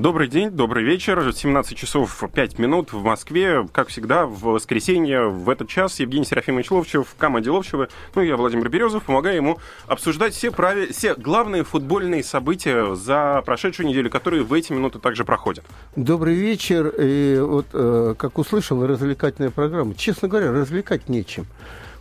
Добрый день, добрый вечер. 17 часов 5 минут в Москве. Как всегда, в воскресенье в этот час Евгений Серафимович Ловчев команде Ловчева. Ну, я Владимир Березов, помогаю ему обсуждать все, прави... все главные футбольные события за прошедшую неделю, которые в эти минуты также проходят. Добрый вечер. И вот, э, как услышал, развлекательная программа. Честно говоря, развлекать нечем.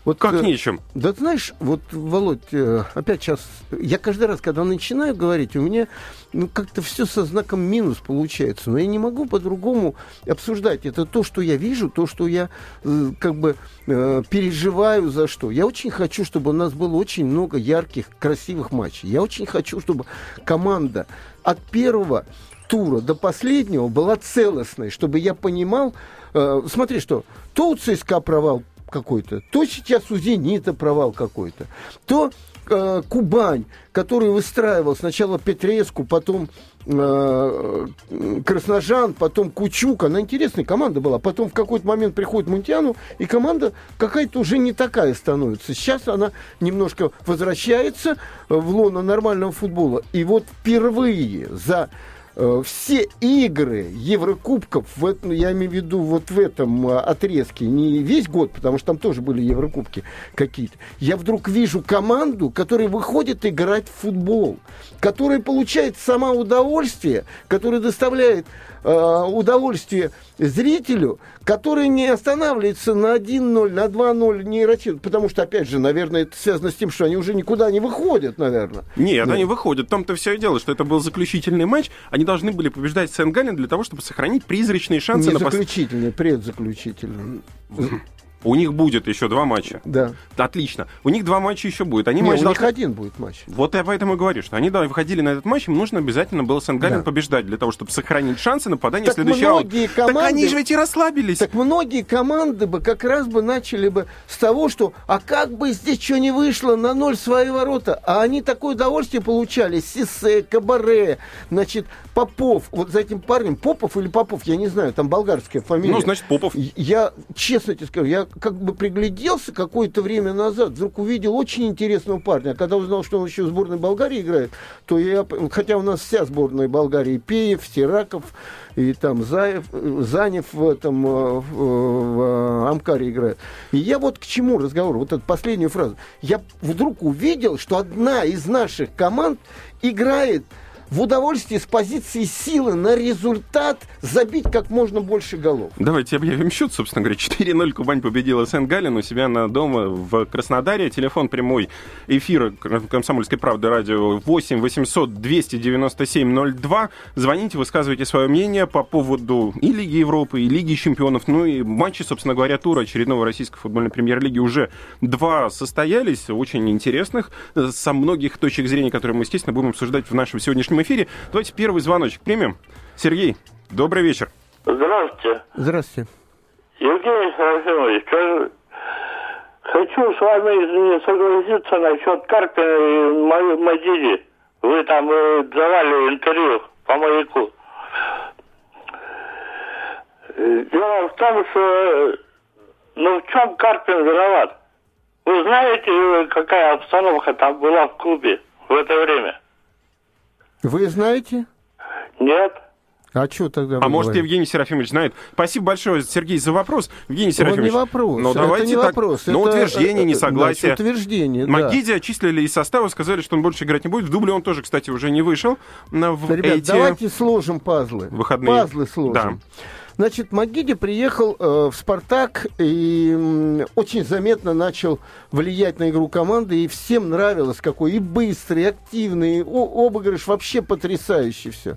Вот, как э, нечем? Да знаешь, вот, Володь, э, опять сейчас, я каждый раз, когда начинаю говорить, у меня ну, как-то все со знаком минус получается. Но я не могу по-другому обсуждать. Это то, что я вижу, то, что я э, как бы переживаю за что. Я очень хочу, чтобы у нас было очень много ярких, красивых матчей. Я очень хочу, чтобы команда от первого тура до последнего была целостной, чтобы я понимал, э, смотри, что то у ЦСКА провал какой-то, то сейчас у «Зенита» провал какой-то, то э, Кубань, который выстраивал сначала Петреску, потом э, Красножан, потом Кучук. Она интересная команда была. Потом в какой-то момент приходит Мунтиану, и команда какая-то уже не такая становится. Сейчас она немножко возвращается в лоно нормального футбола. И вот впервые за все игры Еврокубков, в этом, я имею в виду вот в этом э, отрезке, не весь год, потому что там тоже были Еврокубки какие-то, я вдруг вижу команду, которая выходит играть в футбол, которая получает сама удовольствие, которая доставляет Э, удовольствие зрителю, который не останавливается на 1-0, на 2-0, не ротирует. Потому что, опять же, наверное, это связано с тем, что они уже никуда не выходят, наверное. Нет, да. они выходят. В том-то все и дело, что это был заключительный матч. Они должны были побеждать Сен-Галлен для того, чтобы сохранить призрачные шансы не на... заключительный, предзаключительный. У них будет еще два матча. Да. Отлично. У них два матча еще будет. Они Не, матч у должны... них один будет матч. Вот я поэтому и говорю, что они да, выходили на этот матч, им нужно обязательно было Сен-Гален да. побеждать для того, чтобы сохранить шансы нападания так следующего многие команды... Так они же ведь и расслабились. Так многие команды бы как раз бы начали бы с того, что а как бы здесь что не вышло на ноль свои ворота, а они такое удовольствие получали. Сисе, Кабаре, значит, Попов. Вот за этим парнем, Попов или Попов, я не знаю, там болгарская фамилия. Ну, значит, Попов. Я, честно тебе скажу, я как бы пригляделся какое-то время назад, вдруг увидел очень интересного парня. А когда узнал, что он еще в сборной Болгарии играет, то я, хотя у нас вся сборная Болгарии, Пеев, Сираков и там Заев, Занев в этом в, в Амкаре играет. И я вот к чему разговор, вот эту последнюю фразу. Я вдруг увидел, что одна из наших команд играет в удовольствие с позиции силы на результат забить как можно больше голов. Давайте объявим счет, собственно говоря. 4-0 Кубань победила Сен-Галлен у себя на дома в Краснодаре. Телефон прямой эфира «Комсомольской правды» радио 8 800 297 02. Звоните, высказывайте свое мнение по поводу и Лиги Европы, и Лиги Чемпионов. Ну и матчи, собственно говоря, тура очередного российской футбольной премьер-лиги уже два состоялись, очень интересных, со многих точек зрения, которые мы, естественно, будем обсуждать в нашем сегодняшнем прямом эфире. Давайте первый звоночек примем. Сергей, добрый вечер. Здравствуйте. Здравствуйте. Евгений Серафимович, хочу с вами согласиться насчет Карпина и Мадиди. Вы там э, давали интервью по маяку. Дело в том, что ну в чем Карпин виноват? Вы знаете, какая обстановка там была в клубе в это время? Вы знаете? Нет. А что тогда? А может, говорите? Евгений Серафимович знает. Спасибо большое, Сергей, за вопрос. Евгений Серафимович. Он не вопрос. Ну, давайте это не так. вопрос. Ну, это, утверждение, несогласие. Значит, утверждение, Магиди да. отчислили из состава, сказали, что он больше играть не будет. В дубле он тоже, кстати, уже не вышел. В Ребят, эти... давайте сложим пазлы. Выходные. Пазлы сложим. Да. Значит, Магиди приехал э, в «Спартак» и э, очень заметно начал влиять на игру команды, и всем нравилось, какой и быстрый, и активный, и обыгрыш вообще потрясающий все.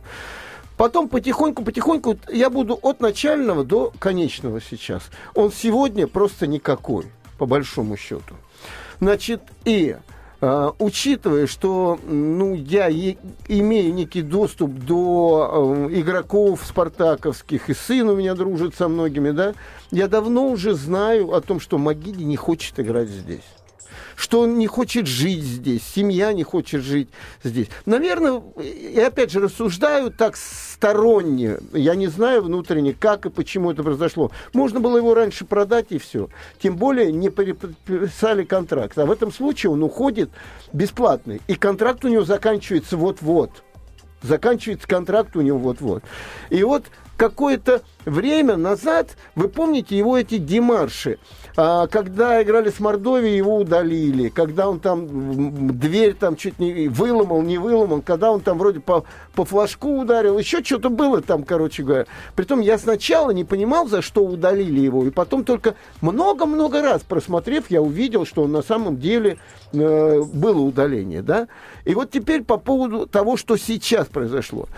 Потом потихоньку-потихоньку я буду от начального до конечного сейчас. Он сегодня просто никакой, по большому счету. Значит, и учитывая, что ну, я е- имею некий доступ до uh, игроков спартаковских, и сын у меня дружит со многими, да, я давно уже знаю о том, что Магиди не хочет играть здесь. Что он не хочет жить здесь, семья не хочет жить здесь. Наверное, и опять же рассуждаю так сторонне, я не знаю внутренне, как и почему это произошло. Можно было его раньше продать и все. Тем более не переписали контракт. А в этом случае он уходит бесплатный. И контракт у него заканчивается вот-вот. Заканчивается контракт у него вот-вот. И вот какое-то время назад, вы помните его эти демарши, а, когда играли с Мордовией, его удалили, когда он там дверь там чуть не выломал, не выломал, когда он там вроде по, по флажку ударил, еще что-то было там, короче говоря. Притом я сначала не понимал, за что удалили его, и потом только много-много раз просмотрев, я увидел, что он на самом деле э, было удаление, да. И вот теперь по поводу того, что сейчас произошло.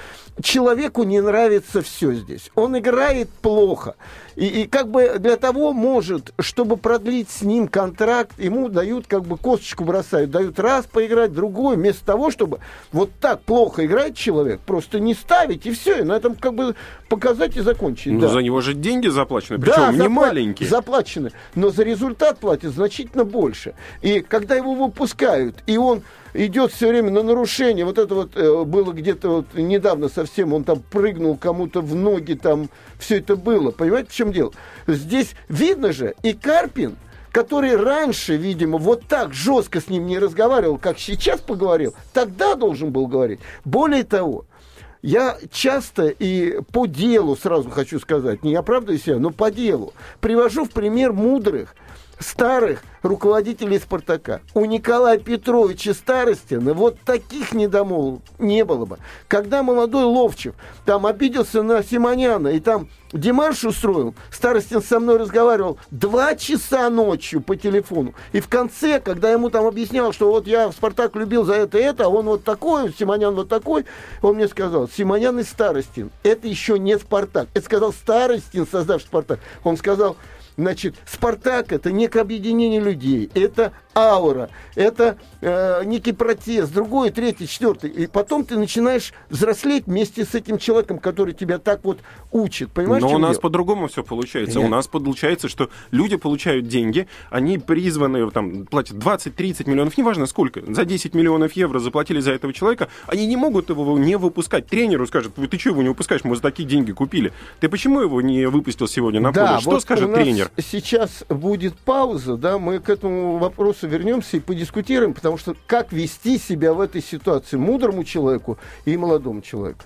Человеку не нравится все здесь. Он играет плохо. И, и как бы для того может, чтобы продлить с ним контракт, ему дают как бы косточку бросают, дают раз поиграть, другой, вместо того, чтобы вот так плохо играет человек, просто не ставить и все, и на этом как бы показать и закончить. Но да. за него же деньги заплачены, причем да, не запла- маленькие. Заплачены, но за результат платят значительно больше. И когда его выпускают, и он идет все время на нарушение. Вот это вот э, было где-то вот недавно совсем, он там прыгнул кому-то в ноги, там все это было. Понимаете, в чем дело? Здесь видно же, и Карпин, который раньше, видимо, вот так жестко с ним не разговаривал, как сейчас поговорил, тогда должен был говорить. Более того, я часто и по делу, сразу хочу сказать, не оправдываю себя, но по делу, привожу в пример мудрых, старых руководителей «Спартака». У Николая Петровича Старостина вот таких недомолвок не было бы. Когда молодой Ловчев там обиделся на Симоняна и там Димаш устроил, Старостин со мной разговаривал два часа ночью по телефону. И в конце, когда ему там объяснял, что вот я Спартак любил за это и это, а он вот такой, Симонян вот такой, он мне сказал, Симонян и Старостин, это еще не Спартак. Это сказал Старостин, создавший Спартак. Он сказал, Значит, Спартак это некое объединение людей, это аура, это э, некий протест, другой, третий, четвертый. И потом ты начинаешь взрослеть вместе с этим человеком, который тебя так вот учит. Понимаешь, Но у нас по-другому все получается. Нет. У нас получается, что люди получают деньги, они призваны, там, платят 20-30 миллионов, неважно сколько, за 10 миллионов евро заплатили за этого человека, они не могут его не выпускать. Тренеру скажут, «Вы- ты что его не выпускаешь, мы за такие деньги купили. Ты почему его не выпустил сегодня на поле? Да, Что вот скажет тренер? Сейчас будет пауза, да, мы к этому вопросу вернемся и подискутируем, потому что как вести себя в этой ситуации мудрому человеку и молодому человеку.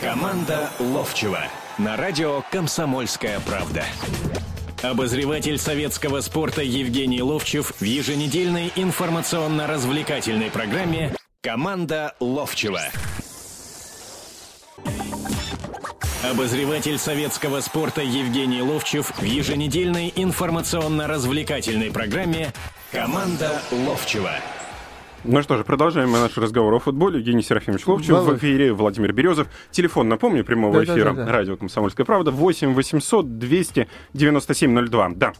Команда Ловчева на радио «Комсомольская правда». Обозреватель советского спорта Евгений Ловчев в еженедельной информационно-развлекательной программе «Команда Ловчева». Обозреватель советского спорта Евгений Ловчев в еженедельной информационно-развлекательной программе «Команда Ловчева». Ну что же, продолжаем наш разговор о футболе. Евгений Серафимович Ловчев, в Володь. эфире Владимир Березов. Телефон, напомню, прямого Да-да-да-да. эфира. Радио «Комсомольская правда» 8 800 297 02. Да.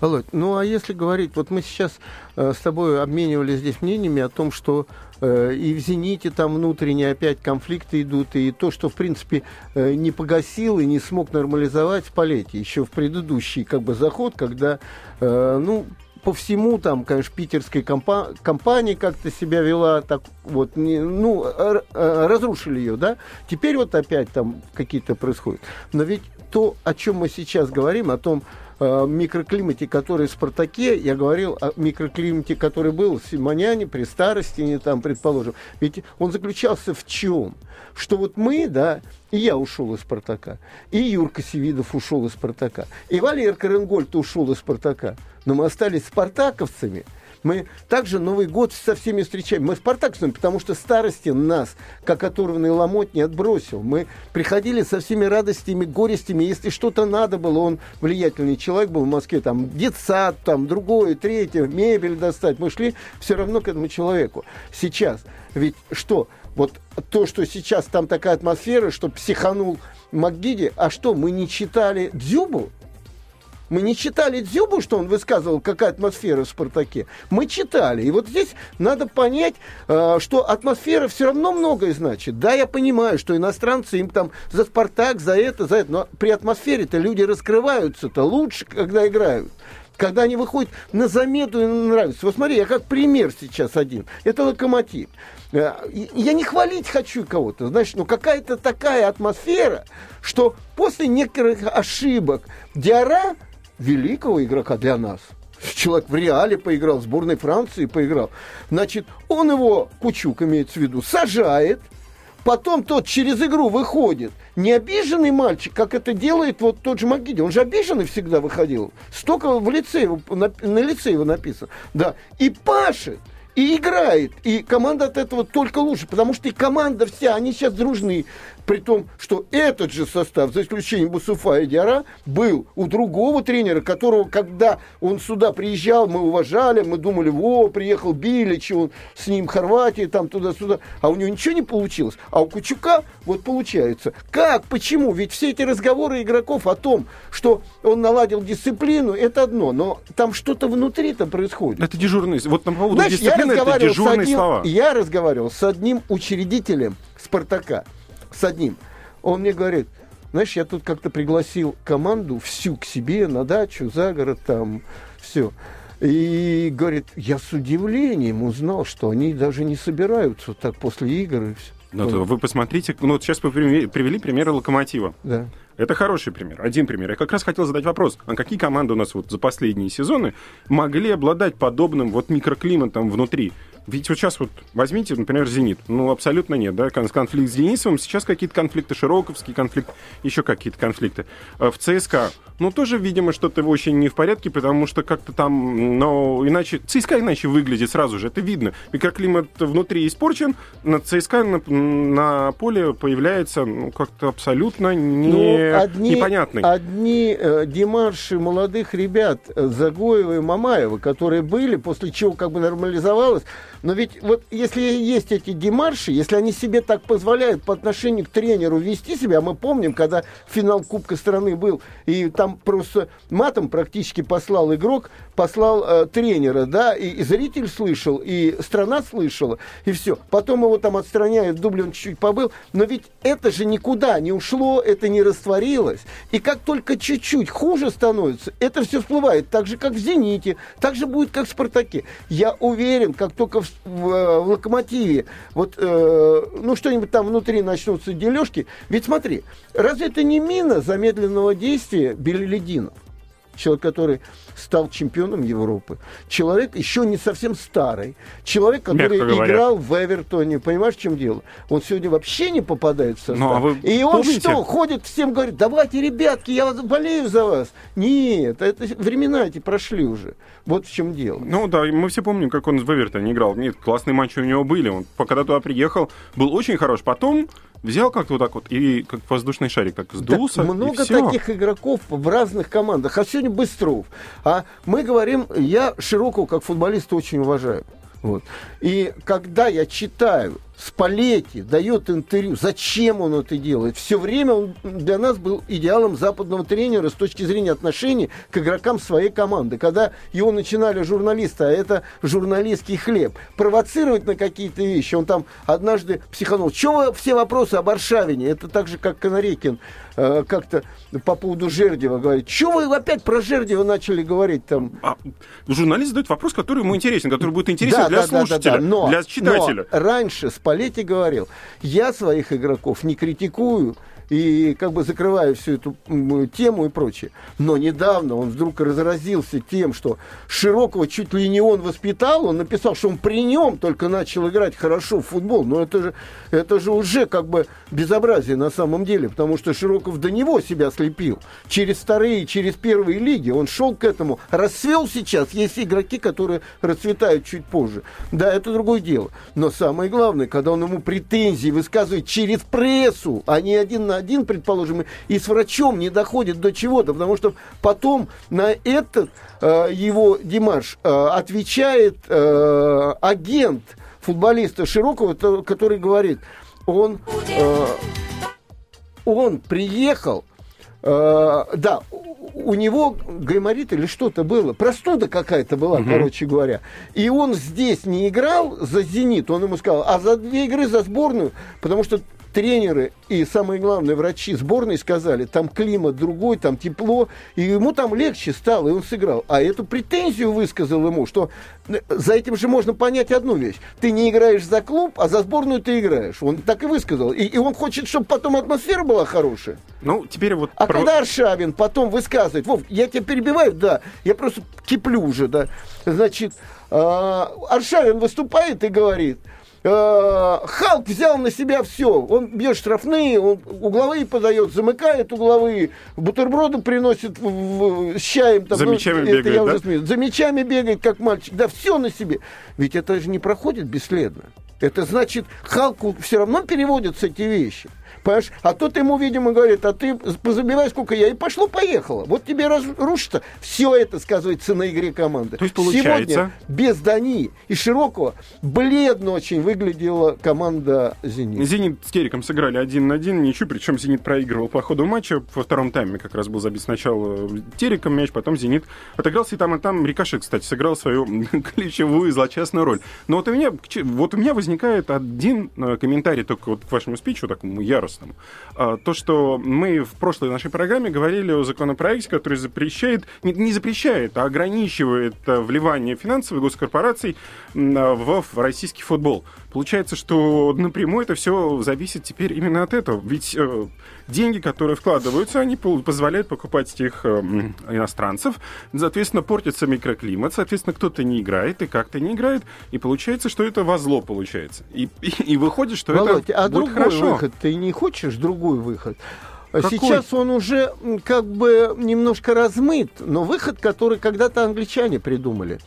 Володь, ну а если говорить, вот мы сейчас э, с тобой обменивались здесь мнениями о том, что и в «Зените» там внутренние опять конфликты идут, и то, что, в принципе, э, не погасил и не смог нормализовать в полете еще в предыдущий как бы заход, когда, э, ну, по всему там, конечно, питерская компа- компания как-то себя вела, так вот, не, ну, р- э, разрушили ее, да. Теперь вот опять там какие-то происходят. Но ведь то, о чем мы сейчас говорим, о том э, микроклимате, который в «Спартаке», я говорил о микроклимате, который был в Симоняне, при Старостине, там, предположим. Ведь он заключался в чем? Что вот мы, да, и я ушел из «Спартака», и Юрка Севидов ушел из «Спартака», и Валерка Ренгольд ушел из «Спартака», но мы остались спартаковцами, мы также Новый год со всеми встречаем. Мы спартаковцами, потому что старости нас, как оторванный ломоть, не отбросил. Мы приходили со всеми радостями, горестями. Если что-то надо было, он влиятельный человек был в Москве, там, детсад, там, другое, третье, мебель достать. Мы шли все равно к этому человеку. Сейчас, ведь что? Вот то, что сейчас там такая атмосфера, что психанул МакГиди, а что, мы не читали Дзюбу? Мы не читали Дзюбу, что он высказывал, какая атмосфера в «Спартаке». Мы читали. И вот здесь надо понять, э, что атмосфера все равно многое значит. Да, я понимаю, что иностранцы им там за «Спартак», за это, за это. Но при атмосфере-то люди раскрываются-то лучше, когда играют. когда они выходят на замету и нравится. Вот смотри, я как пример сейчас один. Это локомотив. Э, я не хвалить хочу кого-то, знаешь, но какая-то такая атмосфера, что после некоторых ошибок Диара, великого игрока для нас, человек в Реале поиграл, в сборной Франции поиграл, значит, он его, Кучук имеется в виду, сажает, потом тот через игру выходит, не обиженный мальчик, как это делает вот тот же Магиди. Он же обиженный всегда выходил. Столько в лице его, на, на лице его написано. Да. И пашет и играет. И команда от этого только лучше, потому что и команда вся, они сейчас дружны. При том, что этот же состав, за исключением Бусуфа и Диара, был у другого тренера, которого, когда он сюда приезжал, мы уважали, мы думали, во, приехал Билич, он с ним Хорватия, там туда-сюда, а у него ничего не получилось. А у Кучука вот получается. Как, почему? Ведь все эти разговоры игроков о том, что он наладил дисциплину, это одно, но там что-то внутри-то происходит. Это дежурные, вот по поводу Знаешь, дисциплины, это дежурные одним, слова. Я разговаривал с одним учредителем Спартака с одним. Он мне говорит, знаешь, я тут как-то пригласил команду всю к себе на дачу, за город, там, все. И говорит, я с удивлением узнал, что они даже не собираются так после игр и все. Ну, вы посмотрите, ну вот сейчас вы привели примеры локомотива. Да. Это хороший пример, один пример. Я как раз хотел задать вопрос, а какие команды у нас вот за последние сезоны могли обладать подобным вот микроклиматом внутри? Ведь вот сейчас вот возьмите, например, «Зенит». Ну, абсолютно нет, да, конфликт с Денисовым. Сейчас какие-то конфликты, Широковский конфликт, еще какие-то конфликты. Э, в ЦСКА, ну, тоже, видимо, что-то очень не в порядке, потому что как-то там, но иначе... ЦСКА иначе выглядит сразу же, это видно. Микроклимат внутри испорчен, на ЦСКА на, на поле появляется ну, как-то абсолютно не, ну, одни, непонятный. Одни э, демарши молодых ребят э, Загоева и Мамаева, которые были, после чего как бы нормализовалось, но ведь вот если есть эти демарши, если они себе так позволяют по отношению к тренеру вести себя, мы помним, когда финал Кубка страны был, и там просто матом практически послал игрок, послал э, тренера, да, и, и зритель слышал, и страна слышала, и все. Потом его там отстраняют, в он чуть-чуть побыл, но ведь это же никуда не ушло, это не растворилось. И как только чуть-чуть хуже становится, это все всплывает, так же, как в «Зените», так же будет, как в «Спартаке». Я уверен, как только в в, э, в локомотиве, вот, э, ну, что-нибудь там внутри начнутся дележки. Ведь смотри, разве это не мина замедленного действия Белелединов? Человек, который стал чемпионом Европы. Человек еще не совсем старый. Человек, который играл в Эвертоне. Понимаешь, в чем дело? Он сегодня вообще не попадает в состав. Ну, а вы И он помните? что, ходит всем говорит, давайте, ребятки, я болею за вас. Нет, это времена эти прошли уже. Вот в чем дело. Ну да, мы все помним, как он в Эвертоне играл. Нет, классные матчи у него были. Он, когда туда приехал, был очень хорош. Потом взял как-то вот так вот и как воздушный шарик так сдулся. Так много таких игроков в разных командах. А сегодня Быстров. А мы говорим, я Широкого как футболиста очень уважаю. Вот. И когда я читаю Спалетти дает интервью. Зачем он это делает? Все время он для нас был идеалом западного тренера с точки зрения отношений к игрокам своей команды. Когда его начинали журналисты, а это журналистский хлеб, провоцировать на какие-то вещи. Он там однажды психанул. Чего все вопросы об Аршавине? Это так же, как Конорекин э, как-то по поводу Жердева говорит. Чего вы опять про Жердева начали говорить там? А, журналист задает вопрос, который ему интересен, который будет интересен да, для да, слушателя, да, да, да. Но, для читателя. Но раньше Спалетти говорил, я своих игроков не критикую, и как бы закрывая всю эту тему и прочее. Но недавно он вдруг разразился тем, что Широкого чуть ли не он воспитал, он написал, что он при нем только начал играть хорошо в футбол. Но это же, это же уже как бы безобразие на самом деле, потому что Широков до него себя слепил. Через вторые, через первые лиги он шел к этому. Расцвел сейчас, есть игроки, которые расцветают чуть позже. Да, это другое дело. Но самое главное, когда он ему претензии высказывает через прессу, а не один на один, предположим, и с врачом не доходит до чего-то, потому что потом на этот э, его Димаш э, отвечает э, агент футболиста Широкого, который говорит, он, э, он приехал, э, да, у него гайморит или что-то было, простуда какая-то была, угу. короче говоря. И он здесь не играл за «Зенит», он ему сказал, а за две игры за сборную, потому что тренеры и, самое главное, врачи сборной сказали, там климат другой, там тепло, и ему там легче стало, и он сыграл. А эту претензию высказал ему, что э, за этим же можно понять одну вещь. Ты не играешь за клуб, а за сборную ты играешь. Он так и высказал. И, и он хочет, чтобы потом атмосфера была хорошая. Ну, теперь вот... А про... когда Аршавин потом высказывает, Вов, я тебя перебиваю, да, я просто киплю уже, да, значит, э, Аршавин выступает и говорит, Халк взял на себя все. Он бьет штрафные, он угловые подает, замыкает угловые, бутерброды приносит в, в, с чаем. Там, За ну, мячами ну, бегает, да? Смеюсь. За мячами бегает, как мальчик. Да, все на себе. Ведь это же не проходит бесследно. Это значит, Халку все равно переводятся эти вещи. Понимаешь? А тот ему, видимо, говорит, а ты позабивай, сколько я. И пошло-поехало. Вот тебе разрушится. Все это сказывается на игре команды. То есть, получается... Сегодня без Дани и Широкого бледно очень выглядела команда «Зенит». «Зенит» с Кериком сыграли один на один, ничего, причем «Зенит» проигрывал по ходу матча. Во втором тайме как раз был забит сначала Териком мяч, потом «Зенит» отыгрался, и там, и там Рикошет, кстати, сыграл свою ключевую злочастную роль. Но вот у меня, вот у меня возникает один э, комментарий только вот к вашему спичу, такому яростному. А, то, что мы в прошлой нашей программе говорили о законопроекте, который запрещает, не, запрещает, а ограничивает э, вливание финансовых госкорпораций в российский футбол. Получается, что напрямую это все зависит теперь именно от этого. Ведь э, деньги, которые вкладываются, они позволяют покупать их э, иностранцев. Соответственно, портится микроклимат, соответственно, кто-то не играет и как-то не играет. И получается, что это во зло получается. И, и, и выходит, что Володь, это а будет другой хорошо. выход ты не хочешь другой выход? Какой? Сейчас он уже как бы немножко размыт, но выход, который когда-то англичане придумали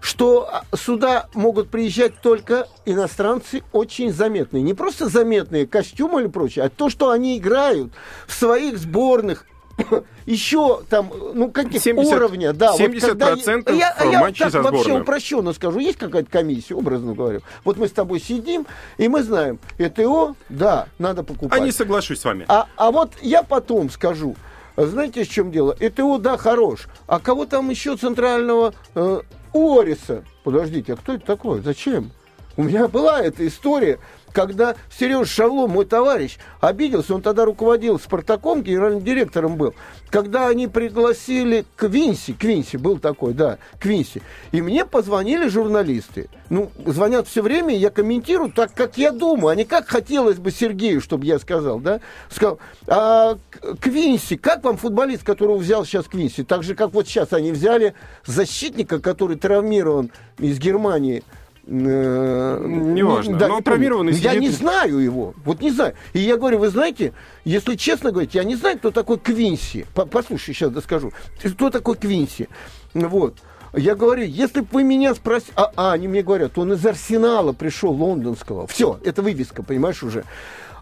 что а, сюда могут приезжать только иностранцы очень заметные. Не просто заметные костюмы или прочее, а то, что они играют в своих сборных, еще там, ну, каких 70, уровня, да. 70% вот когда, я, я, я матчей так за вообще упрощенно скажу, есть какая-то комиссия, образно говорю. Вот мы с тобой сидим, и мы знаем, ЭТО, да, надо покупать. А не соглашусь с вами. А, а вот я потом скажу, знаете, в чем дело? ЭТО, да, хорош. А кого там еще центрального э, Ориса. Подождите, а кто это такой? Зачем? У меня была эта история, когда Сереж Шавло, мой товарищ, обиделся, он тогда руководил Спартаком, генеральным директором был, когда они пригласили Квинси, Квинси был такой, да, Квинси, и мне позвонили журналисты. Ну, звонят все время, я комментирую так, как я думаю, а не как хотелось бы Сергею, чтобы я сказал, да, сказал, а Квинси, как вам футболист, которого взял сейчас Квинси, так же, как вот сейчас они взяли защитника, который травмирован из Германии, Неважно, да, но травмированный сидит... Я не знаю его, вот не знаю. И я говорю, вы знаете, если честно говорить, я не знаю, кто такой Квинси. Послушай, сейчас доскажу. Кто такой Квинси? Вот. Я говорю, если бы вы меня спросили... А, а, они мне говорят, он из Арсенала пришел, лондонского. Все, это вывеска, понимаешь, уже.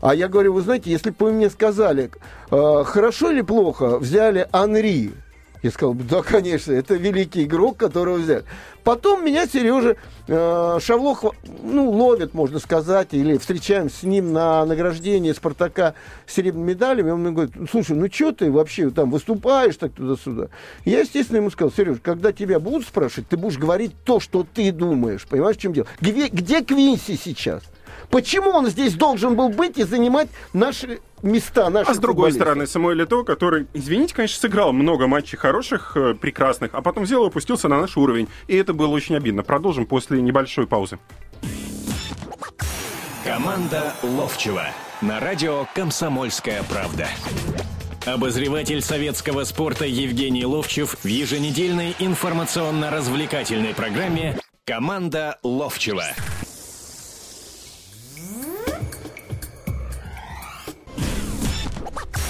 А я говорю, вы знаете, если бы вы мне сказали, э, хорошо или плохо взяли Анри, я сказал, да, конечно, это великий игрок, которого взяли. Потом меня Сережа э, Шавлох, ну, ловит, можно сказать, или встречаем с ним на награждении Спартака серебряными медалями. Он мне говорит, слушай, ну что ты вообще там выступаешь так туда-сюда? Я, естественно, ему сказал, Сереж, когда тебя будут спрашивать, ты будешь говорить то, что ты думаешь. Понимаешь, в чем дело? Где, где Квинси сейчас? Почему он здесь должен был быть и занимать наши места наших А с другой стороны, Самуэль Лето, который, извините, конечно, сыграл много матчей хороших, э, прекрасных, а потом взял и опустился на наш уровень. И это было очень обидно. Продолжим после небольшой паузы. Команда Ловчева на радио «Комсомольская правда». Обозреватель советского спорта Евгений Ловчев в еженедельной информационно-развлекательной программе «Команда Ловчева».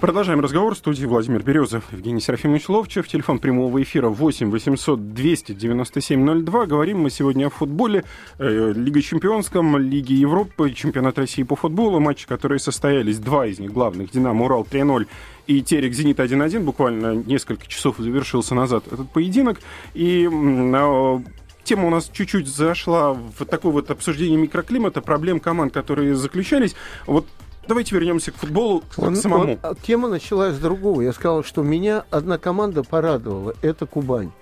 Продолжаем разговор. В студии Владимир Березов, Евгений Серафимович Ловчев. Телефон прямого эфира 8 800 297 02. Говорим мы сегодня о футболе, э, Лиге Чемпионском, Лиге Европы, Чемпионат России по футболу. Матчи, которые состоялись, два из них главных. «Динамо Урал» 3-0 и Терек Зенит 1-1. Буквально несколько часов завершился назад этот поединок. И а, тема у нас чуть-чуть зашла в такое вот обсуждение микроклимата, проблем команд, которые заключались. Вот Давайте вернемся к футболу Он- к самому. он- тема началась с другого. Я сказал, что меня одна команда порадовала. Это Кубань.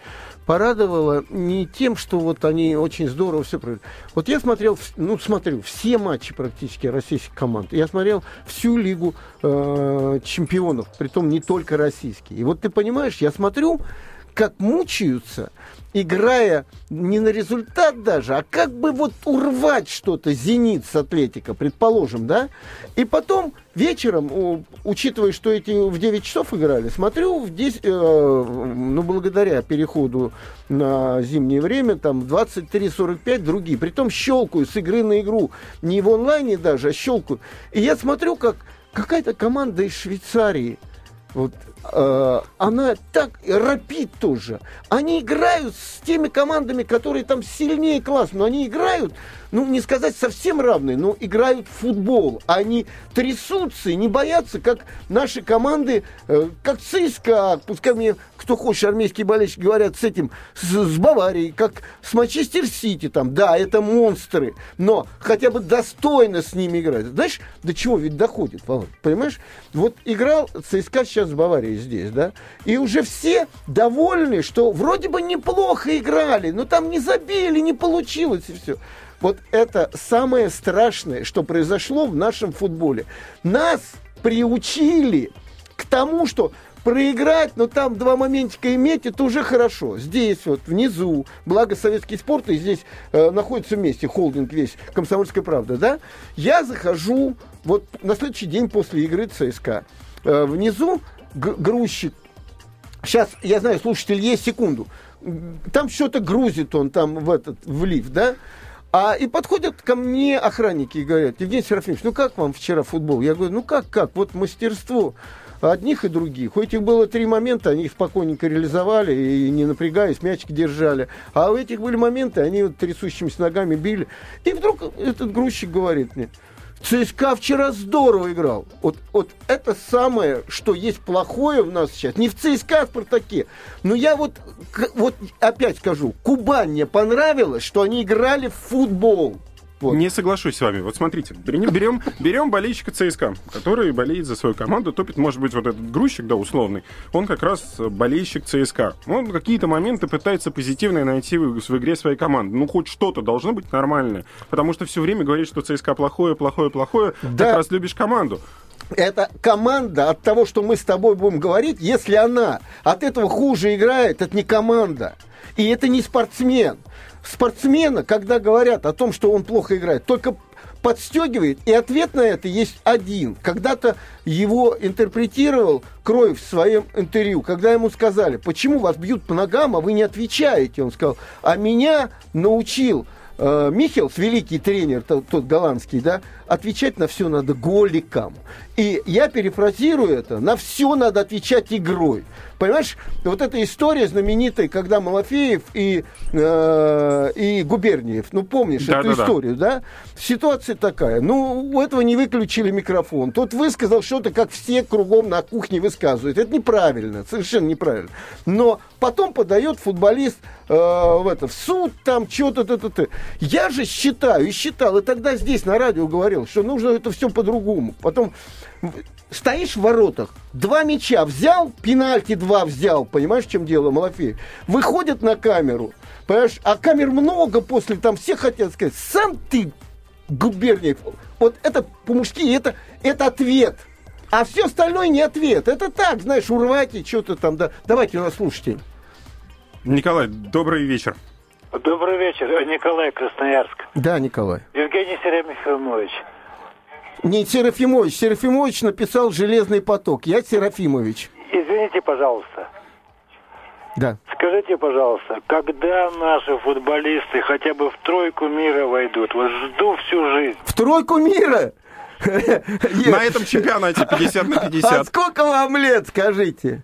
Порадовала не тем, что вот они очень здорово все провели. Вот я смотрел, ну, смотрю все матчи практически российских команд. Я смотрел всю лигу э, чемпионов, притом не только российские. И вот ты понимаешь, я смотрю, как мучаются, играя не на результат даже, а как бы вот урвать что-то «Зенит» с «Атлетика», предположим, да? И потом вечером, учитывая, что эти в 9 часов играли, смотрю, в 10, э, ну, благодаря переходу на зимнее время, там, в 23.45 другие. Притом щелкаю с игры на игру, не в онлайне даже, а щелкаю. И я смотрю, как какая-то команда из Швейцарии, вот, она так рапид тоже. Они играют с теми командами, которые там сильнее класс, но они играют, ну, не сказать совсем равные, но играют в футбол. Они трясутся и не боятся, как наши команды, э, как ЦСКА, пускай мне кто хочет, армейские болельщики говорят с этим, с, с Баварией, как с Манчестер Сити там, да, это монстры, но хотя бы достойно с ними играть. Знаешь, до чего ведь доходит, понимаешь? Вот играл ЦСКА сейчас с Баварией здесь, да, и уже все довольны, что вроде бы неплохо играли, но там не забили, не получилось и все. Вот это самое страшное, что произошло в нашем футболе. Нас приучили к тому, что проиграть, но там два моментика иметь, это уже хорошо. Здесь вот, внизу, благо советский спорт, и здесь э, находится вместе холдинг весь, комсомольская правда, да? Я захожу, вот на следующий день после игры ЦСКА, э, внизу грузчик, Сейчас, я знаю, слушатель, есть секунду. Там что-то грузит он там в этот, в лифт, да? А, и подходят ко мне охранники и говорят, Евгений Серафимович, ну как вам вчера футбол? Я говорю, ну как, как, вот мастерство одних и других. У этих было три момента, они их спокойненько реализовали и не напрягаясь, мячик держали. А у этих были моменты, они вот трясущимися ногами били. И вдруг этот грузчик говорит мне, ЦСКА вчера здорово играл. Вот, вот это самое, что есть плохое в нас сейчас. Не в ЦСКА, а в Спартаке. Но я вот, вот опять скажу, Кубань мне понравилось, что они играли в футбол. Вот. Не соглашусь с вами. Вот смотрите, берем, берем, болельщика ЦСКА, который болеет за свою команду, топит, может быть, вот этот грузчик, да, условный, он как раз болельщик ЦСКА. Он какие-то моменты пытается позитивные найти в, в игре своей команды. Ну, хоть что-то должно быть нормальное. Потому что все время говорит, что ЦСКА плохое, плохое, плохое. Да. Как раз любишь команду. Это команда от того, что мы с тобой будем говорить, если она от этого хуже играет, это не команда. И это не спортсмен. Спортсмена, когда говорят о том, что он плохо играет, только подстегивает, и ответ на это есть один. Когда-то его интерпретировал Кроев в своем интервью, когда ему сказали, почему вас бьют по ногам, а вы не отвечаете. Он сказал, а меня научил э, Михелс, великий тренер, тот, тот голландский, да, отвечать на все надо голиком. И я перефразирую это, на все надо отвечать игрой. Понимаешь, вот эта история знаменитая, когда Малафеев и, э, и Губерниев, ну помнишь Да, эту да, да. историю, да? Ситуация такая, ну у этого не выключили микрофон, тот высказал что-то, как все кругом на кухне высказывают. Это неправильно, совершенно неправильно. Но потом подает футболист э, в, это, в суд, там что-то, т т т Я же считаю и считал, и тогда здесь на радио говорил, что нужно это все по-другому. Потом стоишь в воротах, два мяча взял, пенальти два взял, понимаешь, в чем дело, Малафеев? Выходят на камеру, понимаешь, а камер много после, там все хотят сказать, сам ты, Губерниев, вот это по-мужски, это, это ответ. А все остальное не ответ. Это так, знаешь, урвать и что-то там. Да. Давайте у нас слушайте. Николай, добрый вечер. Добрый вечер, Николай Красноярск. Да, Николай. Евгений Серафимович. Не Серафимович. Серафимович написал «Железный поток». Я Серафимович. Извините, пожалуйста. Да. Скажите, пожалуйста, когда наши футболисты хотя бы в тройку мира войдут? Вот жду всю жизнь. В тройку мира. На этом чемпионате 50 на А 50. сколько вам лет, скажите?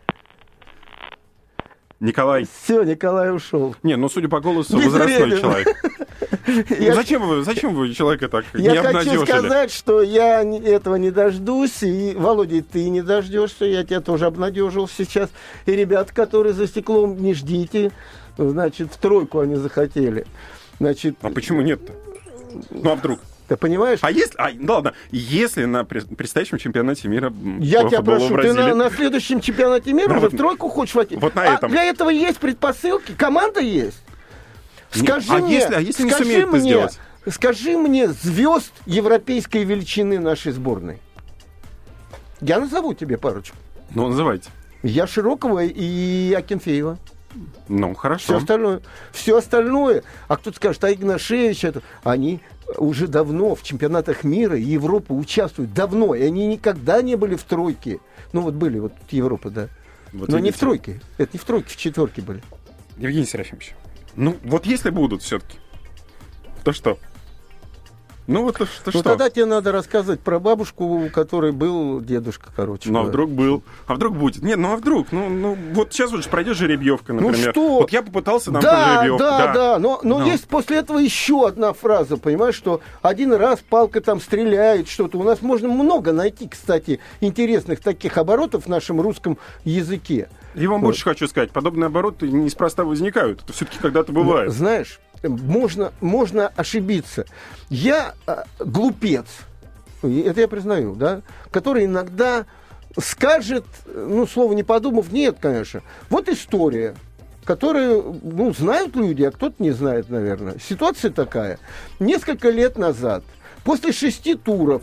Николай. Все, Николай ушел. Не, ну судя по голосу, возрастной человек. Я- Зачем вы, зачем вы человека так не Я хочу обнадежили? сказать, что я не- этого не дождусь, и, Володя, ты не дождешься, я тебя тоже обнадежил сейчас. И ребят, которые за стеклом, не ждите, значит, в тройку они захотели. Значит, А почему нет-то? Ну а вдруг? Ты понимаешь? А если, а, ну ладно, если на пред- предстоящем чемпионате мира Я тебя прошу, ты на, на следующем чемпионате мира Ну уже вот- в тройку хочешь войти? вот на А этом. для этого есть предпосылки, команда есть. Нет, Скажи а мне, если- а если не скажи сумеет это мне, сделать? скажи мне звезд европейской величины нашей сборной. Я назову тебе парочку. Ну, называйте. Я Широкого и Акинфеева. Ну, Все хорошо. остальное. Все остальное. А кто-то скажет, а Игнашевич, это... они уже давно в чемпионатах мира и Европы участвуют. Давно. И они никогда не были в тройке. Ну вот были, вот Европа, да. Вот Но не в тройке. Это не в тройке, в четверке были. Евгений Серафимович, ну, вот если будут все-таки, то что? Ну, вот то, что? Ну тогда тебе надо рассказывать про бабушку, у которой был дедушка, короче. Ну, а вдруг был? А вдруг будет? Нет, ну а вдруг? Ну, ну вот сейчас вот пройдет жеребьевка, например. Ну что? Вот я попытался по Да, жеребьевке. да, да, но, но Ну. есть после этого еще одна фраза, понимаешь, что один раз палка там стреляет, что-то. У нас можно много найти, кстати, интересных таких оборотов в нашем русском языке. И вам больше хочу сказать, подобные обороты неспроста возникают. Это все-таки когда-то бывает. Знаешь, можно, можно ошибиться. Я э, глупец, это я признаю, да, который иногда скажет, ну, слово не подумав, нет, конечно. Вот история, которую, ну, знают люди, а кто-то не знает, наверное. Ситуация такая. Несколько лет назад, после шести туров,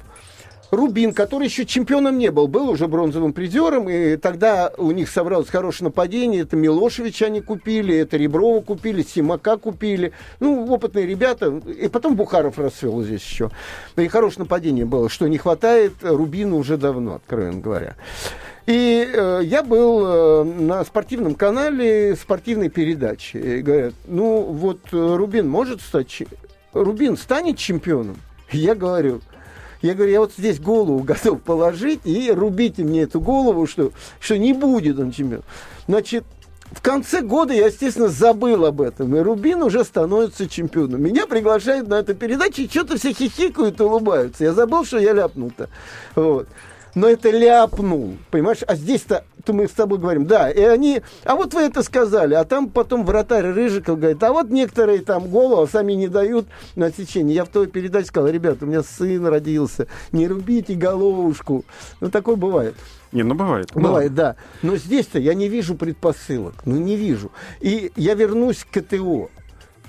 Рубин, который еще чемпионом не был, был уже бронзовым призером, и тогда у них собралось хорошее нападение, это Милошевича они купили, это Реброва купили, Симака купили, ну, опытные ребята, и потом Бухаров расцвел здесь еще. И хорошее нападение было, что не хватает Рубину уже давно, откровенно говоря. И э, я был э, на спортивном канале спортивной передачи. И говорят, ну вот э, Рубин может стать... Рубин станет чемпионом? Я говорю, я говорю, я вот здесь голову готов положить и рубите мне эту голову, что, что не будет он чемпион. Значит, в конце года я, естественно, забыл об этом. И Рубин уже становится чемпионом. Меня приглашают на эту передачу, и что-то все хихикают и улыбаются. Я забыл, что я ляпнул-то. Вот. Но это ляпнул, понимаешь? А здесь-то то мы с тобой говорим, да, и они, а вот вы это сказали, а там потом вратарь Рыжиков говорит, а вот некоторые там голову сами не дают на отсечение. Я в той передаче сказал, ребята, у меня сын родился, не рубите головушку. Ну, такое бывает. Не, ну бывает. Бывает, да. Но здесь-то я не вижу предпосылок. Ну, не вижу. И я вернусь к ЭТО.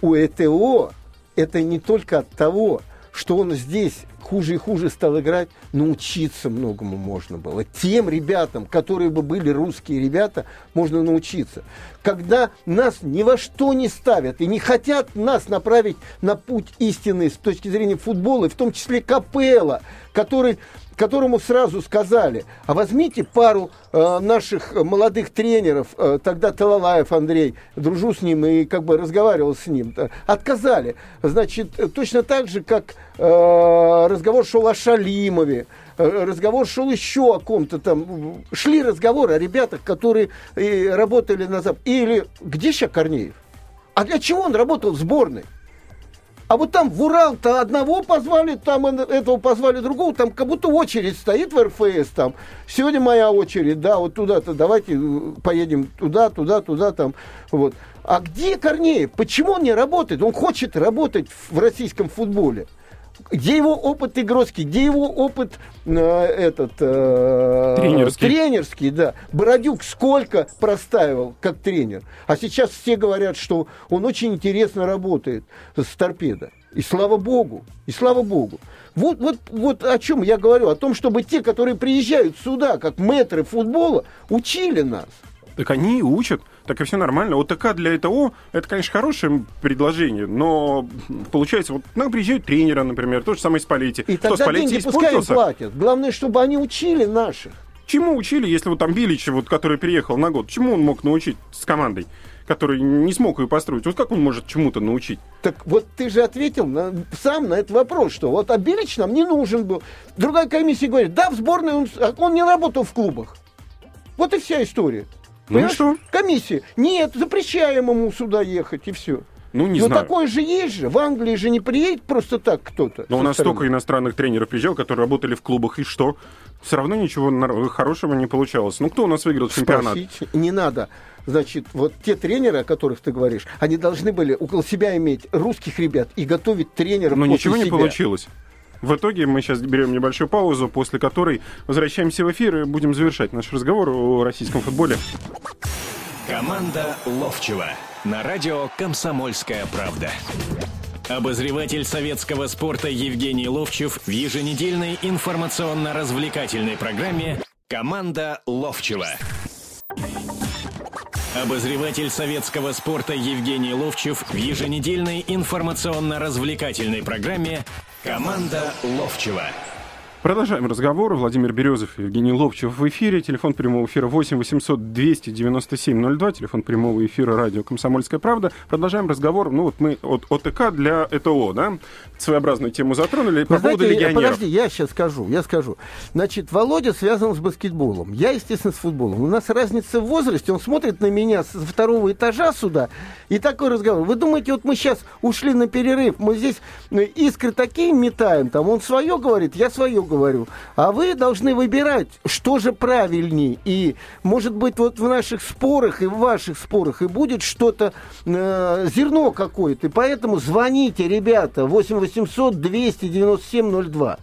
У ЭТО это не только от того, что он здесь хуже и хуже стал играть, научиться многому можно было. Тем ребятам, которые бы были русские ребята, можно научиться. Когда нас ни во что не ставят и не хотят нас направить на путь истины с точки зрения футбола, и в том числе Капелла, который которому сразу сказали, а возьмите пару э, наших молодых тренеров, э, тогда Талалаев Андрей, дружу с ним и как бы разговаривал с ним, э, отказали. Значит, э, точно так же, как э, разговор шел о Шалимове, э, разговор шел еще о ком-то там, шли разговоры о ребятах, которые э, работали на Западе. Или где сейчас Корнеев? А для чего он работал в сборной? А вот там в Урал-то одного позвали, там этого позвали другого, там как будто очередь стоит в РФС, там, сегодня моя очередь, да, вот туда-то, давайте э, поедем туда, туда, туда, там, вот. А где Корнеев? Почему он не работает? Он хочет работать в российском футболе. Где его опыт игротский, где его опыт э, этот э, Тренерский. тренерский, да. Бородюк сколько простаивал как тренер. А сейчас все говорят, что он очень интересно работает с торпедо. И слава богу, и слава богу. Вот, вот, вот о чем я говорю, о том, чтобы те, которые приезжают сюда, как мэтры футбола, учили нас. Так они и учат, так и все нормально. ОТК для ЭТО, это, конечно, хорошее предложение, но получается, вот нам приезжают тренеры, например, то же самое Спалетти. И Что, тогда деньги пускай им платят. Главное, чтобы они учили наших. Чему учили, если вот там Билич, вот, который переехал на год, чему он мог научить с командой, который не смог ее построить? Вот как он может чему-то научить? Так вот ты же ответил на- сам на этот вопрос, что вот Абилич нам не нужен был. Другая комиссия говорит, да, в сборной он, он не работал в клубах. Вот и вся история. Ну Понимаешь? что? Комиссия. Нет, запрещаем ему сюда ехать, и все. Ну, не Но знаю. такое же есть же. В Англии же не приедет просто так кто-то. Но у нас стороны. столько иностранных тренеров приезжал, которые работали в клубах, и что? Все равно ничего хорошего не получалось. Ну, кто у нас выиграл чемпионат? Спросите. Не надо. Значит, вот те тренеры, о которых ты говоришь, они должны были около себя иметь русских ребят и готовить тренеров Но ничего не себя. получилось. В итоге мы сейчас берем небольшую паузу, после которой возвращаемся в эфир и будем завершать наш разговор о российском футболе. Команда Ловчева на радио «Комсомольская правда». Обозреватель советского спорта Евгений Ловчев в еженедельной информационно-развлекательной программе «Команда Ловчева». Обозреватель советского спорта Евгений Ловчев в еженедельной информационно-развлекательной программе «Команда Ловчева». Продолжаем разговор. Владимир Березов и Евгений Ловчев в эфире. Телефон прямого эфира 8 800 297 02. Телефон прямого эфира радио «Комсомольская правда». Продолжаем разговор. Ну вот мы от ОТК для ЭТО, да? Своеобразную тему затронули. По Вы поводу знаете, легионеров. Подожди, я сейчас скажу, я скажу. Значит, Володя связан с баскетболом. Я, естественно, с футболом. У нас разница в возрасте. Он смотрит на меня со второго этажа сюда. И такой разговор. Вы думаете, вот мы сейчас ушли на перерыв, мы здесь э, искры такие метаем, там он свое говорит, я свое говорю. А вы должны выбирать, что же правильней. И, может быть, вот в наших спорах и в ваших спорах и будет что-то, э, зерно какое-то. И поэтому звоните, ребята, 8 800 297 02.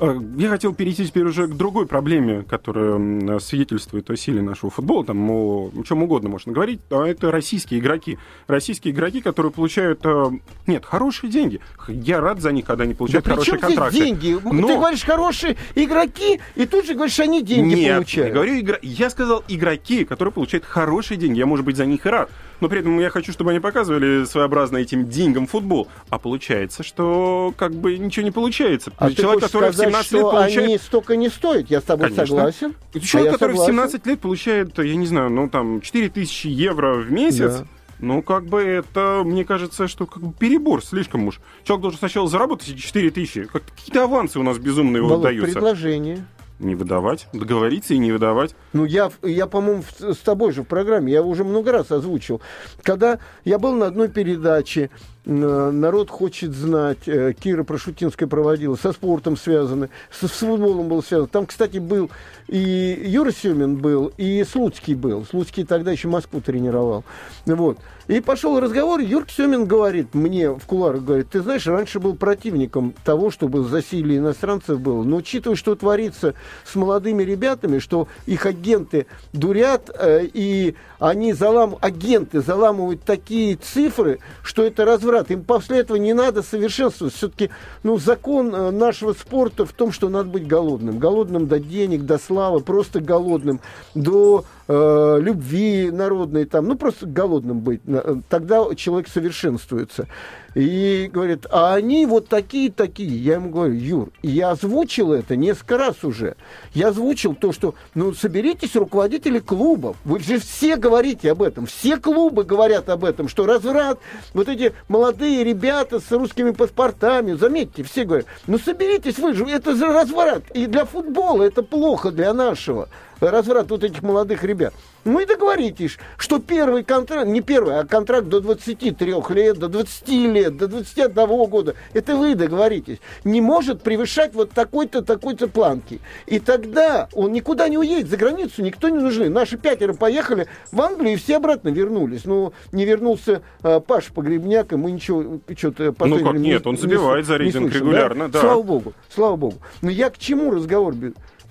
Э, Я хотел перейти теперь уже к другой проблеме, которая свидетельствует о силе нашего футбола, там о чем угодно можно говорить, а это российские игроки. Российские игроки, которые получают, э, нет, хорошие деньги. Я рад за них, когда они Да получают при хорошие чем здесь контракты. деньги? Но- Ты говоришь, хорошие игроки, и тут же говоришь, они деньги Нет, получают. я говорю, игра... я сказал игроки, которые получают хорошие деньги. Я, может быть, за них и рад. Но при этом я хочу, чтобы они показывали своеобразно этим деньгам футбол. А получается, что как бы ничего не получается. А Человек, который сказать, 17 лет что получает... они столько не стоят? Я с тобой Конечно. согласен. А Человек, я который в согласен. 17 лет получает, я не знаю, ну там 4000 евро в месяц. Да. Ну, как бы это, мне кажется, что как бы перебор слишком уж. Человек должен сначала заработать эти 4 тысячи. Как, какие-то авансы у нас безумные Володь, выдаются. предложение. Не выдавать, договориться и не выдавать. Ну, я, я по-моему, с тобой же в программе, я уже много раз озвучил. Когда я был на одной передаче, э, народ хочет знать, э, Кира Прошутинская проводила, со спортом связаны, с, с футболом было связано. Там, кстати, был и Юра Семин был, и Слуцкий был. Слуцкий тогда еще Москву тренировал. Вот. И пошел разговор, Юрк Семин говорит мне в куларах, говорит, ты знаешь, раньше был противником того, чтобы засилие иностранцев было, но учитывая, что творится с молодыми ребятами, что их агенты дурят, э, и они залам... агенты заламывают такие цифры, что это разврат. Им после этого не надо совершенствовать. Все-таки ну, закон э, нашего спорта в том, что надо быть голодным. Голодным до денег, до славы, просто голодным, до э, любви народной, там, ну просто голодным быть. На- Тогда человек совершенствуется. И говорит, а они вот такие-такие. Я ему говорю, Юр, я озвучил это несколько раз уже. Я озвучил то, что, ну, соберитесь, руководители клубов. Вы же все говорите об этом. Все клубы говорят об этом, что разврат, вот эти молодые ребята с русскими паспортами, заметьте, все говорят, ну, соберитесь вы же, это разврат. И для футбола это плохо, для нашего разврат вот этих молодых ребят. Ну и договоритесь, что первый контракт, не первый, а контракт до 23 лет, до 20 лет, до 21 года, это вы договоритесь, не может превышать вот такой-то, такой-то планки. И тогда он никуда не уедет, за границу никто не нужны. Наши пятеро поехали в Англию и все обратно вернулись. Ну, не вернулся э, Паша Погребняк, и мы ничего, что-то... последнее как нет, он забивает за не рейтинг слышим, регулярно, да. Слава богу, слава богу. Но я к чему разговор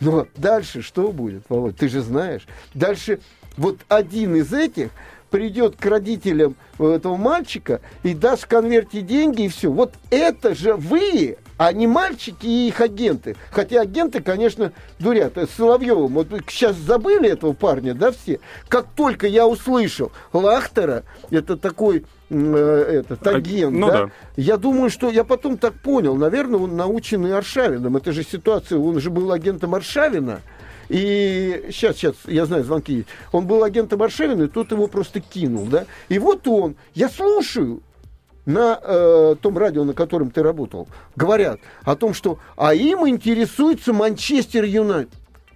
но дальше что будет, Володь? Ты же знаешь. Дальше вот один из этих придет к родителям этого мальчика и даст в конверте деньги и все. Вот это же вы, а не мальчики и их агенты. Хотя агенты, конечно, дурят. С Соловьевым, вот сейчас забыли этого парня, да, все? Как только я услышал Лахтера, это такой э, этот А, агент, ну да, да. я думаю, что я потом так понял, наверное, он наученный Аршавином. Это же ситуация, он же был агентом Аршавина. И сейчас, сейчас, я знаю, звонки есть. Он был агентом Аршавина, и тут его просто кинул, да. И вот он, я слушаю, на э, том радио, на котором ты работал, говорят о том, что а им интересуется Манчестер Юнайтед.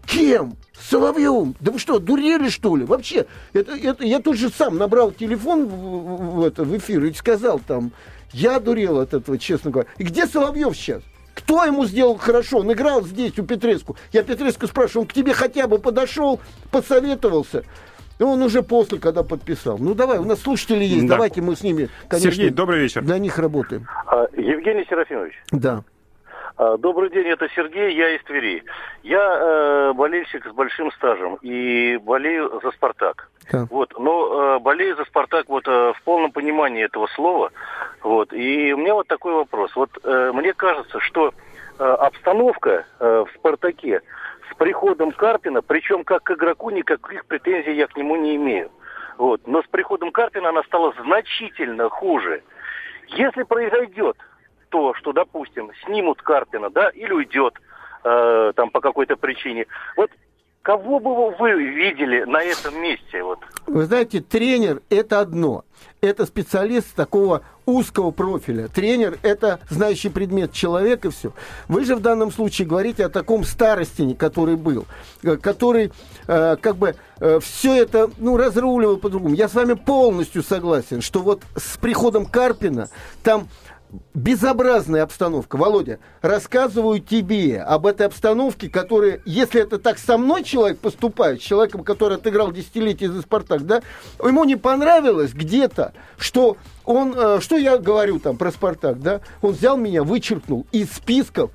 Кем? Соловьевым. Да вы что, дурели что ли? Вообще, это, это, я тут же сам набрал телефон в, в- в это, в эфир и сказал там, я дурел от этого, честно говоря. И где Соловьев сейчас? Кто ему сделал хорошо? Он играл здесь, у Петреску. Я Петреску спрашиваю, он к тебе хотя бы подошел, посоветовался? И он уже после, когда подписал. Ну давай, у нас слушатели есть, Да. давайте мы с ними, конечно, Сергей, добрый вечер. для них работаем. А, Евгений Серафимович, Да. А, Добрый день, это Сергей, я из Твери. Я э, болельщик с большим стажем и болею за «Спартак». Да. Вот, но э, болею за «Спартак» вот э, в полном понимании этого слова. Вот, и у меня вот такой вопрос. Вот э, мне кажется, что э, обстановка э, в «Спартаке» с приходом Карпина, причем как к игроку никаких претензий я к нему не имею. Вот, но с приходом Карпина она стала значительно хуже. Если произойдет то, что, допустим, снимут Карпина, да, или уйдет э, там по какой-то причине, вот кого бы вы видели на этом месте? Вот? Вы знаете, тренер – это одно. Это специалист такого узкого профиля. Тренер – это знающий предмет человек и все. Вы же в данном случае говорите о таком старостине, который был, э, который э, как бы э, все это ну, разруливал по-другому. Я с вами полностью согласен, что вот с приходом Карпина там безобразная обстановка. Володя, рассказываю тебе об этой обстановке, которая, если это так со мной человек поступает, с человеком, который отыграл десятилетия за «Спартак», да, ему не понравилось где-то, что он, э, что я говорю там про «Спартак», да, он взял меня, вычеркнул из списков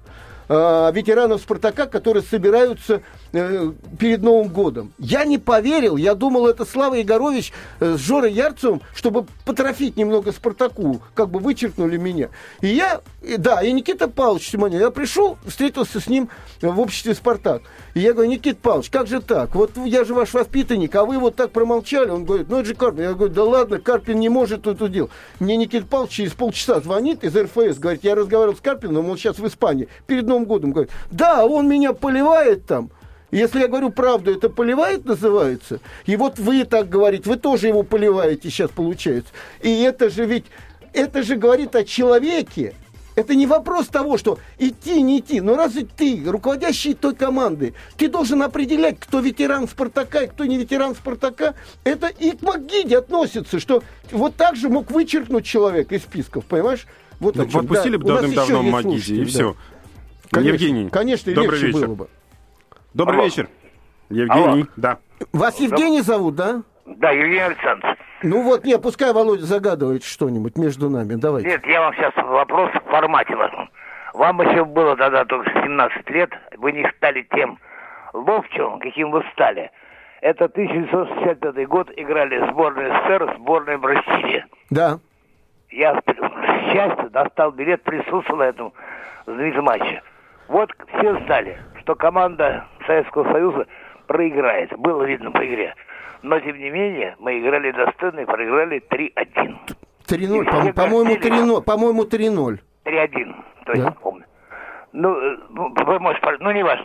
ветеранов «Спартака», которые собираются э, перед Новым годом. Я не поверил, я думал, это Слава Егорович э, с Жорой Ярцевым, чтобы потрофить немного «Спартаку», как бы вычеркнули меня. И я, да, и Никита Павлович Симонин, я пришел, встретился с ним в обществе «Спартак». И я говорю, Никита Павлович, как же так? Вот я же ваш воспитанник, а вы вот так промолчали. Он говорит, ну это же Карпин. Я говорю, да ладно, Карпин не может это делать. Мне Никита Павлович через полчаса звонит из РФС, говорит, я разговаривал с Карпином, он сейчас в Испании, перед Новым годом. Говорит, да, он меня поливает там. Если я говорю правду, это поливает называется. И вот вы так говорите, вы тоже его поливаете сейчас получается. И это же ведь, это же говорит о человеке. Это не вопрос того, что идти, не идти. Но разве ты, руководящий той команды, ты должен определять, кто ветеран Спартака и кто не ветеран Спартака. Это и к Магиде относится, что вот так же мог вычеркнуть человек из списков, понимаешь? Вот Ну. Отпустили Да, бы давным-давно Магиди, и слушатели, все. Конечно, Евгений, Конечно, и добрый легче вечер. было бы. Добрый Алло. вечер. Евгений, да. Вас Евгений зовут, да? Да, Евгений Александрович. Ну вот, не, пускай Володя загадывает что-нибудь между нами. Давайте. Нет, я вам сейчас вопрос в формате возьму. Вам еще было тогда только 17 лет, вы не стали тем ловчим, каким вы стали. Это 1965 год, играли сборная СССР, сборная Бразилии. Да. Я к счастью достал билет, присутствовал на этом знаменитом матче. Вот все знали, что команда Советского Союза проиграет. Было видно по игре. Но, тем не менее, мы играли достойно и проиграли 3-1. 3-0. И По- все По-моему, гостили. 3-0. По-моему, 3-0. 3-1, то есть Да. помню. Ну, э, ну, вы можете, ну не важно.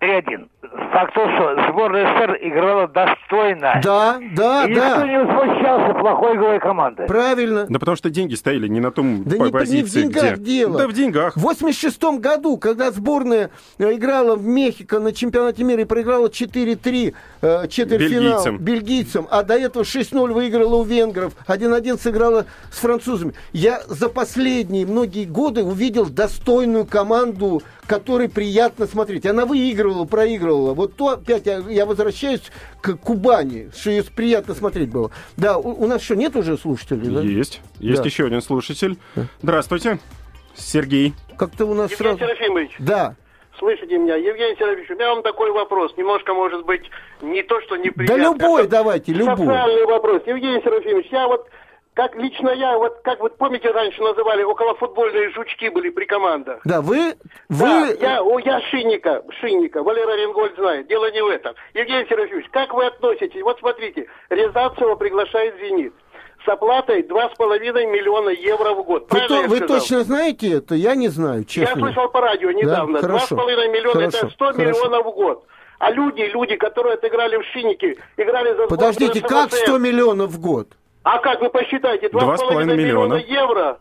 3-1. Факт то, что сборная СССР играла достойно. Да, да, и никто да. не возмущался плохой игрой команды. Правильно. Да потому что деньги стояли не на том Да по- не, по- не в позиции, деньгах где... дело. Да в деньгах. В 86 году, когда сборная э, играла в Мехико на чемпионате мира и проиграла 4-3 э, четвертьфинал Бельгийцам. бельгийцам, а до этого 6-0 выиграла у венгров, 1-1 сыграла с французами. Я за последние многие годы увидел достойную команду, которой приятно смотреть. Она выигрывала, проигрывала. Вот то опять я, я возвращаюсь к Кубани, что ее приятно смотреть было. Да, у, у нас что, нет уже слушателей? да? Есть. Есть Да. еще один слушатель. Здравствуйте. Сергей. Как-то у нас Евгений сразу... Серафимович, Да. слышите меня? Евгений Серафимович, у меня вам такой вопрос. Немножко, может быть, не то, что Да неприятно. любой а давайте, любой. Социальный вопрос. Евгений Серафимович, я вот, как лично я, вот как вот помните, раньше называли, околофутбольные жучки были при командах. Да, вы... Да, вы... я, о, я Шинника, Шинника, Валера Ренгольд знает, дело не в этом. Евгений Серафимович, как вы относитесь? Вот смотрите, Рязанцева приглашает «Зенит» с оплатой 2,5 миллиона евро в год. Вы, Правильно я вы сказал? точно знаете это? Я не знаю, Я честно. слышал по радио недавно. Да? Два с Хорошо. половиной миллиона Хорошо. это 100 Хорошо. миллионов в год. А люди, люди, которые отыграли в Шиннике, играли за Подождите, как СССР. 100 миллионов в год? А как вы посчитаете? Два с 2,5 половиной миллиона миллиона. евро.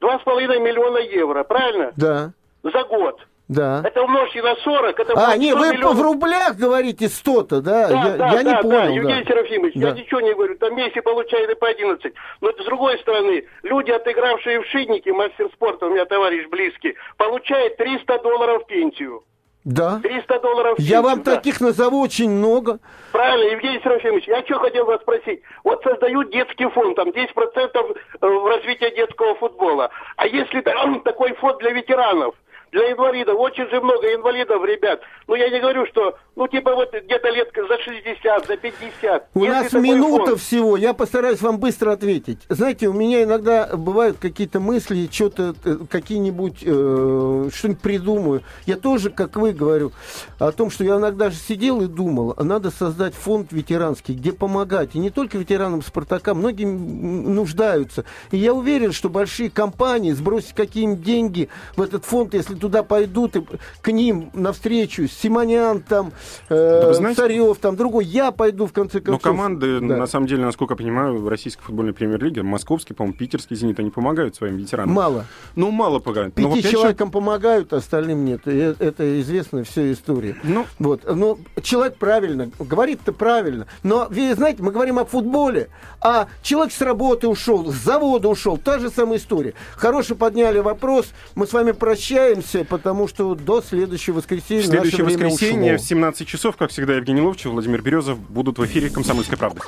Два с половиной миллиона евро, правильно? Да, За год. да. Это умножьте на 40, это А, будет не, 100 вы миллионов. в рублях говорите 100-то, да? Да, я да, я не да, понял, да, да. Евгений Серафимович, Да. я ничего не говорю, там Месси получает и по 11. Но с другой стороны, люди, отыгравшие в Шиннике, мастер спорта, у меня товарищ близкий, получают 300 долларов пенсию. Да. 300 долларов в Я вам да. таких назову очень много. Правильно, Евгений Серафимович, я что хотел вас спросить. Вот создают детский фонд, там 10% в развитие детского футбола. А если та- такой фонд для ветеранов, Для инвалидов очень же много инвалидов, ребят. Ну, я не говорю, что, ну, типа вот где-то лет за 60, за 50. У Если нас минута фонд- всего, я постараюсь вам быстро ответить. Знаете, у меня иногда бывают какие-то мысли, что-то, э, какие-нибудь, э, что-нибудь придумаю. Я тоже, как вы, говорю о том, что я иногда же сидел и думал, а надо создать фонд ветеранский, где помогать. И не только ветеранам Спартака, многие нуждаются. И я уверен, что большие компании сбросить какие-нибудь деньги в этот фонд, если туда пойдут и к ним навстречу, Симонян там, э, Да вы знаете- Царев там, другой, я пойду в конце Но концов. команды, Да. на самом деле, насколько я понимаю, в российской футбольной премьер-лиге, московский, по-моему, питерский «Зенит», они помогают своим ветеранам. Мало. Ну, мало помогают. Но Пяти же, человекам помогают, остальным нет. Э- это известная вся история. Ну, Вот. Но человек правильно, говорит-то правильно. Но, вы знаете, мы говорим о футболе, а человек с работы ушел, с завода ушел, та же самая история. Хорошо подняли вопрос, мы с вами прощаемся, потому что до следующего воскресенья в следующее наше время воскресенье ушло. в 17 часов, как всегда, Евгений Ловчев, Владимир Березов будут в эфире «Комсомольской правды».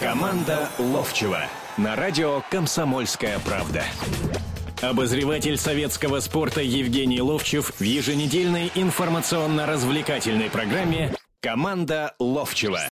Команда Ловчева на радио «Комсомольская правда». Обозреватель советского спорта Евгений Ловчев в еженедельной информационно-развлекательной программе «Команда Ловчева».